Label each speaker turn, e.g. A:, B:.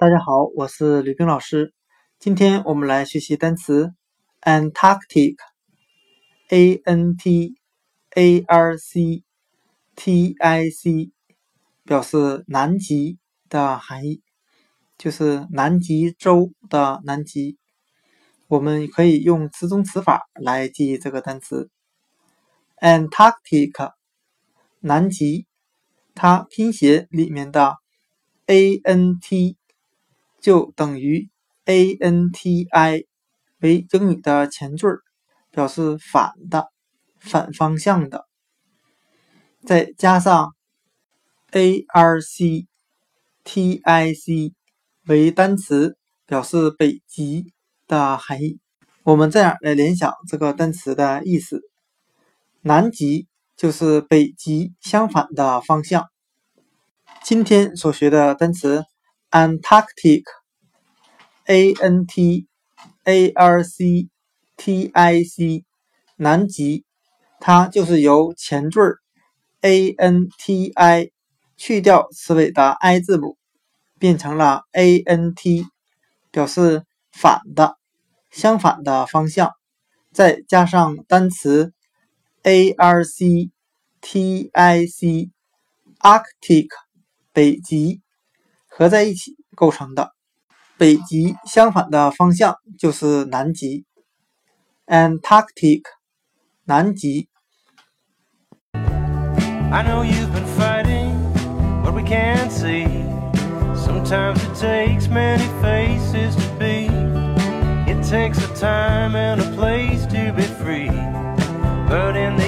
A: 大家好，我是吕冰老师。今天我们来学习单词 Antarctic，A N T A R C T I C，表示南极的含义，就是南极洲的南极。我们可以用词中词法来记忆这个单词 Antarctic，南极。它拼写里面的 A N T 就等于 A N T I 为英语的前缀，表示反的、反方向的，再加上 A R C T I C 为单词，表示北极的含义。我们这样来联想这个单词的意思：南极。就是北极相反的方向。今天所学的单词 Antarctic，A N T A R C T I C，南极，它就是由前缀 A N T I 去掉词尾的 I 字母，变成了 A N T，表示反的、相反的方向，再加上单词。A R C T I C Arctic 北极合在一起构成的，北极相反的方向就是南极，Antarctic 南极。I know you've been fighting what we can't see. Sometimes it takes many faces to be. It takes a time and a place to be free. but in the